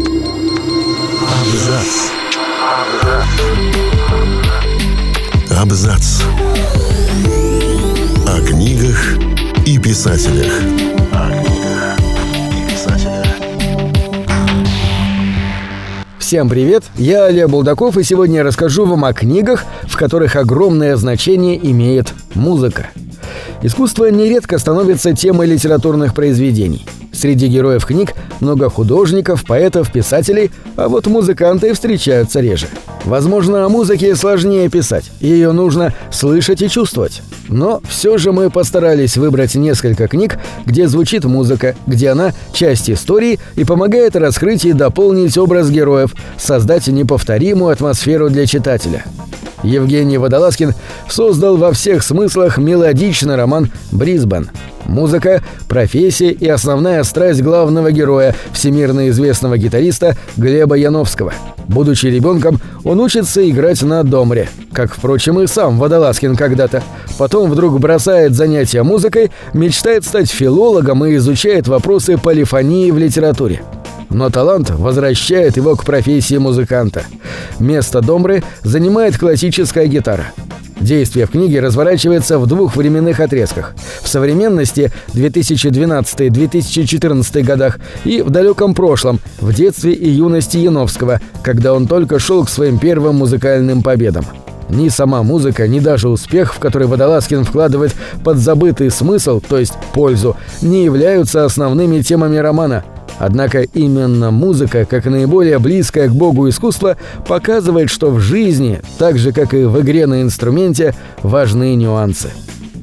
Абзац. Абзац. О книгах и писателях. Всем привет, я Олег Булдаков, и сегодня я расскажу вам о книгах, в которых огромное значение имеет музыка. Искусство нередко становится темой литературных произведений. Среди героев книг много художников, поэтов, писателей, а вот музыканты встречаются реже. Возможно, о музыке сложнее писать, ее нужно слышать и чувствовать. Но все же мы постарались выбрать несколько книг, где звучит музыка, где она часть истории и помогает раскрыть и дополнить образ героев, создать неповторимую атмосферу для читателя. Евгений Водолазкин создал во всех смыслах мелодичный роман «Брисбен». Музыка, профессия и основная страсть главного героя, всемирно известного гитариста Глеба Яновского. Будучи ребенком, он учится играть на домре, как, впрочем, и сам Водолазкин когда-то. Потом вдруг бросает занятия музыкой, мечтает стать филологом и изучает вопросы полифонии в литературе но талант возвращает его к профессии музыканта. Место домры занимает классическая гитара. Действие в книге разворачивается в двух временных отрезках. В современности 2012-2014 годах и в далеком прошлом, в детстве и юности Яновского, когда он только шел к своим первым музыкальным победам. Ни сама музыка, ни даже успех, в который Водолазкин вкладывает подзабытый смысл, то есть пользу, не являются основными темами романа – Однако именно музыка, как наиболее близкое к Богу искусство, показывает, что в жизни, так же как и в игре на инструменте, важны нюансы.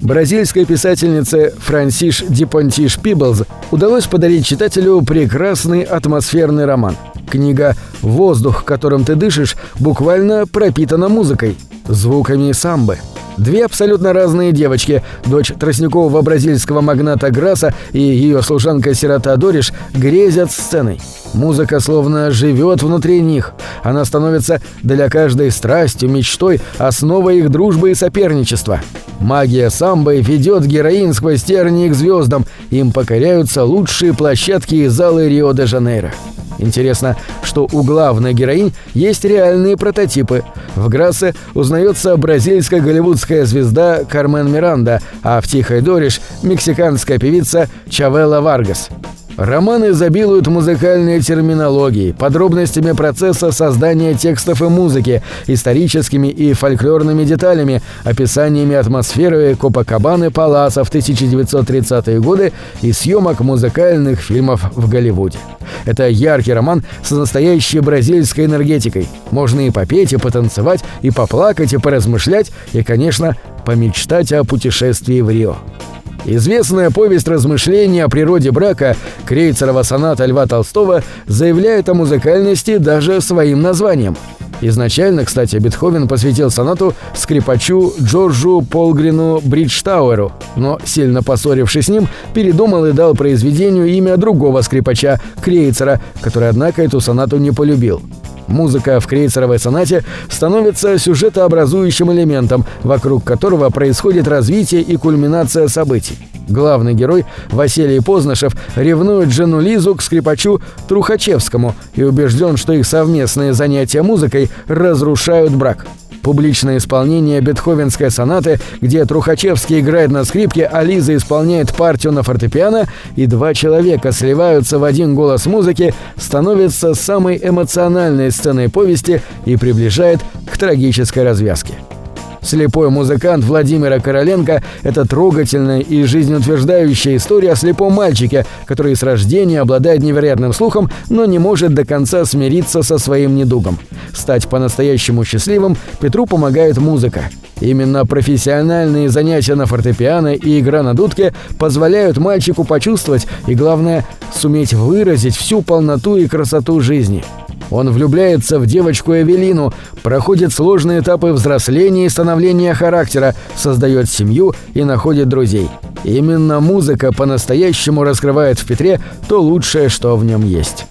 Бразильской писательнице Франсиш Дипонтиш Пиблз удалось подарить читателю прекрасный атмосферный роман. Книга «Воздух, которым ты дышишь» буквально пропитана музыкой, звуками самбы – Две абсолютно разные девочки, дочь тростникового бразильского магната Граса и ее служанка-сирота Дориш, грезят сценой. Музыка словно живет внутри них. Она становится для каждой страстью, мечтой, основой их дружбы и соперничества. Магия самбы ведет героин сквозь тернии к звездам. Им покоряются лучшие площадки и залы Рио-де-Жанейро. Интересно, что у главной героинь есть реальные прототипы. В Грассе узнается бразильская голливудская звезда Кармен Миранда, а в «Тихой Дориш» — мексиканская певица Чавелла Варгас. Роман изобилует музыкальной терминологией, подробностями процесса создания текстов и музыки, историческими и фольклорными деталями, описаниями атмосферы Копакабаны Паласа в 1930-е годы и съемок музыкальных фильмов в Голливуде. Это яркий роман с настоящей бразильской энергетикой. Можно и попеть, и потанцевать, и поплакать, и поразмышлять, и, конечно, помечтать о путешествии в Рио. Известная повесть размышления о природе брака Крейцерова соната Льва Толстого заявляет о музыкальности даже своим названием. Изначально, кстати, Бетховен посвятил сонату скрипачу Джорджу Полгрину Бриджтауэру, но, сильно поссорившись с ним, передумал и дал произведению имя другого скрипача, Крейцера, который, однако, эту сонату не полюбил. Музыка в крейцеровой сонате становится сюжетообразующим элементом, вокруг которого происходит развитие и кульминация событий. Главный герой, Василий Познашев, ревнует жену Лизу к скрипачу Трухачевскому и убежден, что их совместные занятия музыкой разрушают брак. Публичное исполнение бетховенской сонаты, где Трухачевский играет на скрипке, а Лиза исполняет партию на фортепиано, и два человека сливаются в один голос музыки, становится самой эмоциональной сценой повести и приближает к трагической развязке. Слепой музыкант Владимира Короленко – это трогательная и жизнеутверждающая история о слепом мальчике, который с рождения обладает невероятным слухом, но не может до конца смириться со своим недугом. Стать по-настоящему счастливым Петру помогает музыка. Именно профессиональные занятия на фортепиано и игра на дудке позволяют мальчику почувствовать и, главное, суметь выразить всю полноту и красоту жизни. Он влюбляется в девочку Эвелину, проходит сложные этапы взросления и становления характера, создает семью и находит друзей. Именно музыка по-настоящему раскрывает в Петре то лучшее, что в нем есть.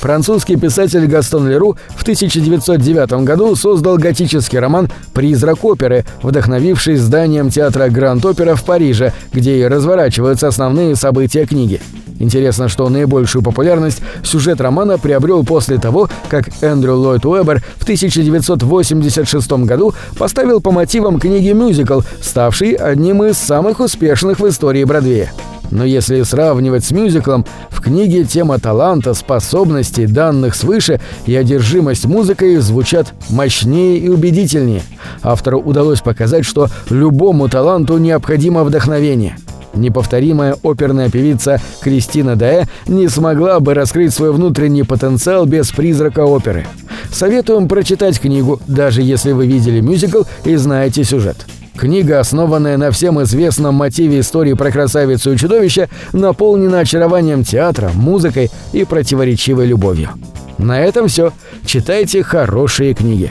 Французский писатель Гастон Леру в 1909 году создал готический роман «Призрак оперы», вдохновивший зданием театра Гранд-Опера в Париже, где и разворачиваются основные события книги. Интересно, что наибольшую популярность сюжет романа приобрел после того, как Эндрю Ллойд Уэббер в 1986 году поставил по мотивам книги мюзикл, ставший одним из самых успешных в истории Бродвея. Но если сравнивать с мюзиклом, в книге тема таланта, способностей, данных свыше и одержимость музыкой звучат мощнее и убедительнее. Автору удалось показать, что любому таланту необходимо вдохновение. Неповторимая оперная певица Кристина Даэ не смогла бы раскрыть свой внутренний потенциал без призрака оперы. Советуем прочитать книгу, даже если вы видели мюзикл и знаете сюжет. Книга, основанная на всем известном мотиве истории про красавицу и чудовище, наполнена очарованием театра, музыкой и противоречивой любовью. На этом все. Читайте хорошие книги.